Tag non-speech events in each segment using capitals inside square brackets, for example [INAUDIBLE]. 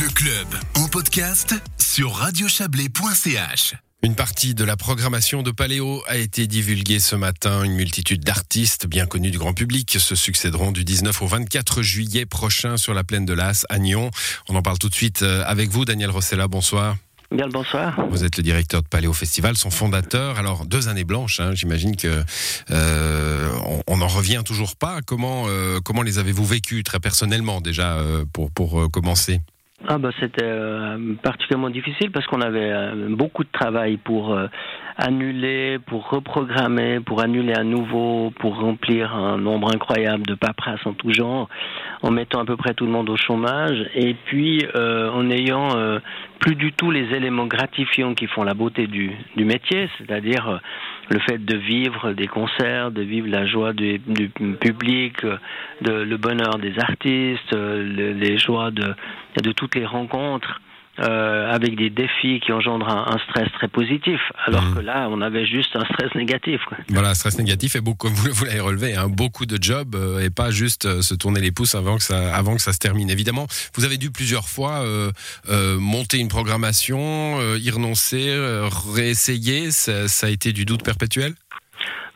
Le club en podcast sur radiochablais.ch. Une partie de la programmation de Paléo a été divulguée ce matin. Une multitude d'artistes bien connus du grand public se succéderont du 19 au 24 juillet prochain sur la plaine de l'As à Nyon. On en parle tout de suite euh, avec vous, Daniel Rossella. Bonsoir. Bien le bonsoir. Vous êtes le directeur de Paléo Festival, son fondateur. Alors deux années blanches, hein, j'imagine que euh, on n'en revient toujours pas. Comment euh, comment les avez-vous vécues très personnellement déjà euh, pour pour euh, commencer? Ah bah c'était euh, particulièrement difficile parce qu'on avait euh, beaucoup de travail pour euh, annuler, pour reprogrammer, pour annuler à nouveau, pour remplir un nombre incroyable de paperasses en tout genre, en mettant à peu près tout le monde au chômage et puis euh, en ayant euh, plus du tout les éléments gratifiants qui font la beauté du, du métier, c'est-à-dire euh, le fait de vivre des concerts, de vivre la joie du, du public, euh, de, le bonheur des artistes, euh, le- les joies de, de toutes les rencontres. Euh, avec des défis qui engendrent un, un stress très positif, alors Mhm. que là, on avait juste un stress négatif. Quoi. Voilà, stress négatif et beaucoup, comme [LAUGHS] vous, vous l'avez relevé, hein, beaucoup de jobs euh, et pas juste euh, se tourner les pouces avant que ça, avant que ça se termine. Évidemment, vous avez dû plusieurs fois euh, euh, monter une programmation, euh, y renoncer, euh, réessayer. Ça, ça a été du doute perpétuel?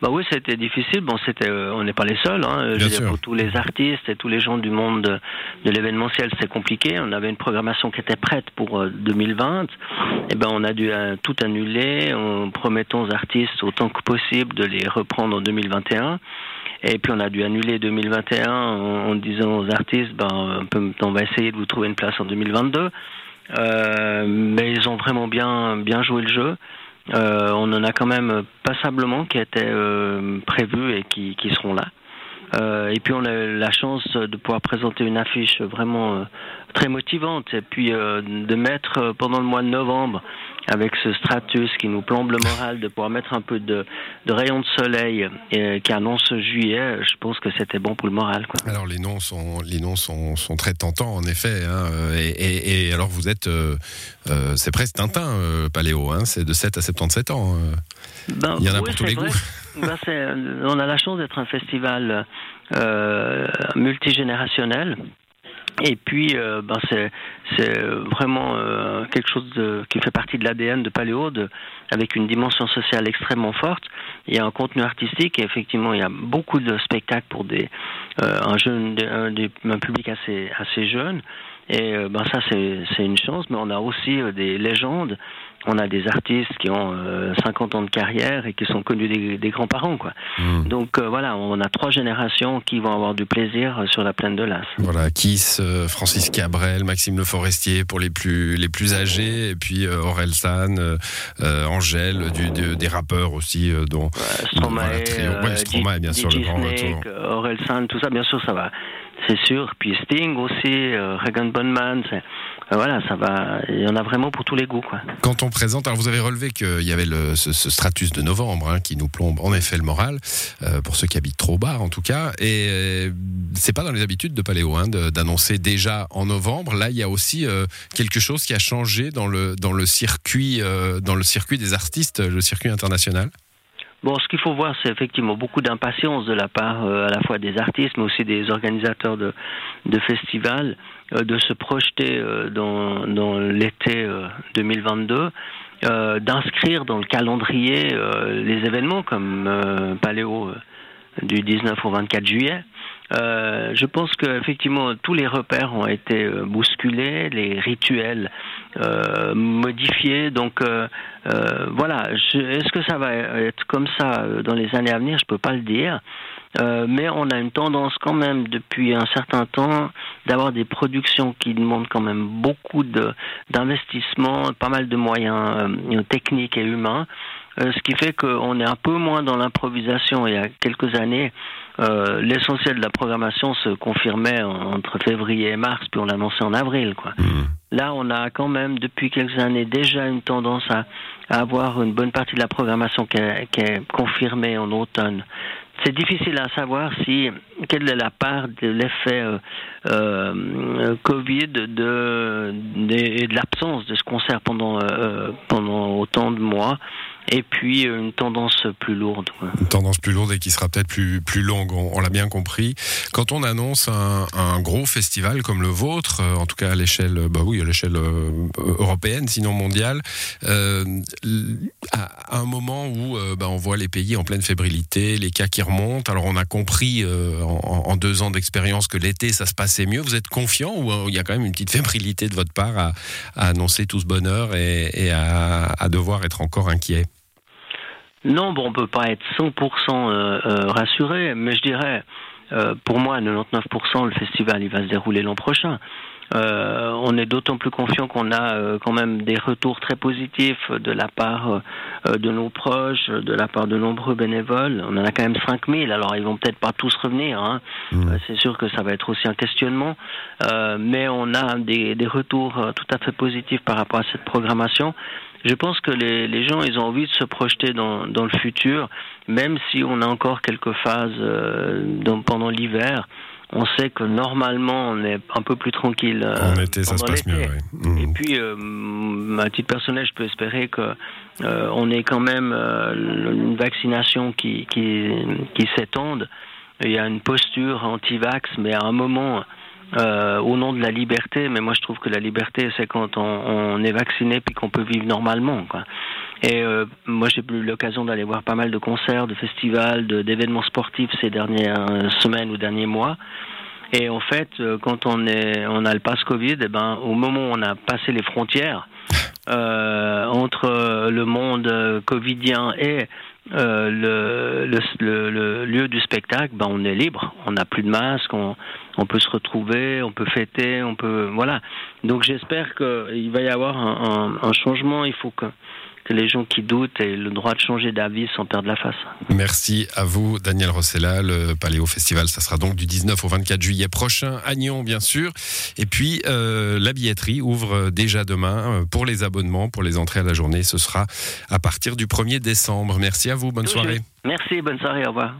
Bah oui, c'était difficile. Bon, c'était, euh, on n'est pas les seuls. Hein. Je dire, pour tous les artistes et tous les gens du monde de, de l'événementiel, c'est compliqué. On avait une programmation qui était prête pour euh, 2020. Et ben, on a dû euh, tout annuler en promettant aux artistes autant que possible de les reprendre en 2021. Et puis on a dû annuler 2021 en, en disant aux artistes, ben, on, on va essayer de vous trouver une place en 2022. Euh, mais ils ont vraiment bien bien joué le jeu. Euh, on en a quand même passablement qui étaient euh, prévus et qui, qui seront là. Euh, et puis on a eu la chance de pouvoir présenter une affiche vraiment euh, très motivante et puis euh, de mettre euh, pendant le mois de novembre avec ce stratus qui nous plombe le moral de pouvoir mettre un peu de, de rayon de soleil et, qui annonce juillet, je pense que c'était bon pour le moral. Quoi. Alors les noms sont, les noms sont, sont très tentants en effet. hein, euh, et, et- et alors vous êtes, euh, euh, c'est presque Tintin, euh, Paléo. Hein, c'est de 7 à 77 ans. euh. Ben, Il y en a oui, pour tous les vrai. goûts. [LAUGHS] Ben, on a la chance d'être un festival euh, multigénérationnel. Et puis, euh, ben c'est vraiment euh, quelque chose de- qui fait partie de l'ADN de Paléo, de- avec une dimension sociale extrêmement forte. Il y a un contenu artistique et effectivement, il y a beaucoup de spectacles pour des euh, un jeune, un public assez assez jeune. Et euh, ben ça, c'est une chance, mais on a aussi euh, des légendes. On a des artistes qui ont euh, 50 ans de carrière et qui sont connus des, des grands-parents, quoi. Hmm. Donc euh, voilà, on a trois générations qui vont avoir du plaisir euh, sur la plaine de l'As. Voilà, Kiss, euh, Francis Cabrel, Maxime Le Forestier pour les plus les plus âgés, et puis euh, Aurel San, euh, euh, Angèle, du, de- des rappeurs aussi, euh, dont Euh, Stromae, Voilà, trio. Ouais, euh, Stromae, bien sûr, le grand retour. euh, Aurel San, tout ça, bien sûr, ça va, c'est sûr. Puis Sting aussi, euh, Regan Bonman, euh, voilà, ça va. Il y en a vraiment pour tous les goûts, quoi. Quand on présente, alors vous avez relevé qu'il y avait ce, stratus de novembre hein, qui nous plombe en effet le moral, euh, pour ceux qui habitent trop bas en tout cas. Et euh, c'est pas dans les habitudes de Paléo hein, d'annoncer déjà en novembre. Là, il y a aussi quelque chose qui a changé dans le dans le circuit dans le circuit des artistes, le circuit international? Bon, ce qu'il faut voir, c'est effectivement beaucoup d'impatience de la part euh, à la fois des artistes, mais aussi des organisateurs de, de festivals, euh, de se projeter euh, dans, dans l'été euh, 2022, euh, d'inscrire dans le calendrier euh, les événements comme euh, Paléo euh, du 19 au 24 juillet. Euh, je pense qu'effectivement tous les repères ont été euh, bousculés, les rituels euh, modifiés. Donc euh, euh, voilà, est-ce que ça va être comme ça dans les années à venir? Je peux pas le dire. Mais on a une tendance quand même depuis un certain temps d'avoir des productions qui demandent quand même beaucoup d'investissement, pas mal de moyens techniques et humains, ce qui fait qu'on est un peu moins dans l'improvisation. Il y a quelques années, euh, l'essentiel de la programmation se confirmait en- entre février et mars, puis on l'annonçait en avril, quoi. Là, on a quand même depuis quelques années déjà une tendance à, à avoir une bonne partie de la programmation qui est, qui est confirmée en automne. C'est difficile à savoir si quelle est la part de l'effet euh, euh, Covid de, de- et de l'absence de ce concert pendant euh, pendant autant de mois. Et puis euh, une tendance plus lourde. Une tendance plus lourde et qui sera peut-être plus, plus longue, on, l'a bien compris. Quand on annonce un, gros festival comme le vôtre, euh, en tout cas à l'échelle, bah oui, à euh, européenne, sinon mondiale, euh, à un moment où bah, on voit les pays en pleine fébrilité, les cas qui remontent, alors on a compris en, deux ans d'expérience que l'été ça se passait mieux, vous êtes confiant ou il y a quand même une petite fébrilité de votre part à, annoncer tout ce bonheur et, à devoir être encore inquiet? Non, bon, on peut pas être 100% euh, euh, rassuré, mais je dirais, euh, pour moi, 99%, le festival, il va se dérouler l'an prochain. Euh, on est d'autant plus confiant qu'on a euh, quand même des retours très positifs de la part euh, de nos proches, de la part de nombreux bénévoles. On en a quand même 5000, alors ils vont peut-être pas tous revenir. Hein. Mmh. C'est sûr que ça va être aussi un questionnement, mais on a des, des retours tout à fait positifs par rapport à cette programmation je pense que les, les, gens, ils ont envie de se projeter dans, dans, le futur, même si on a encore quelques phases euh, dans, pendant l'hiver. On sait que normalement, on est un peu plus tranquille. Euh, en été, ça se passe mieux. Et mmh. puis, euh, à titre personnel, je peux espérer que euh, on ait quand même une vaccination qui, qui, qui s'étende. Il y a une posture anti-vax, mais à un moment, euh, au nom de la liberté, mais moi je trouve que la liberté c'est quand on, on, est vacciné puis qu'on peut vivre normalement. Quoi. Et euh, moi j'ai eu l'occasion d'aller voir pas mal de concerts, de festivals, d'événements sportifs ces dernières semaines ou derniers mois. Et en fait, euh, quand on est, on a le passe Covid, et eh ben au moment où on a passé les frontières [LAUGHS] euh, entre le monde covidien et euh, le, le, le, lieu du spectacle, ben on est libre, on n'a plus de masque, on, on, peut se retrouver, on peut fêter, on peut voilà. Donc j'espère qu'il va y avoir un, un, un, changement. Il faut que que les gens qui doutent aient le droit de changer d'avis sans perdre la face. Merci à vous, Daniel Rossella. Le Paléo Festival, ça sera donc du 19 au 24 juillet prochain à Nyon, bien sûr. Et puis, euh, la billetterie ouvre déjà demain euh, pour les abonnements, pour les entrées à la journée. Ce sera à partir du 1er décembre. Merci à vous, bonne soirée. Merci, bonne soirée, au revoir.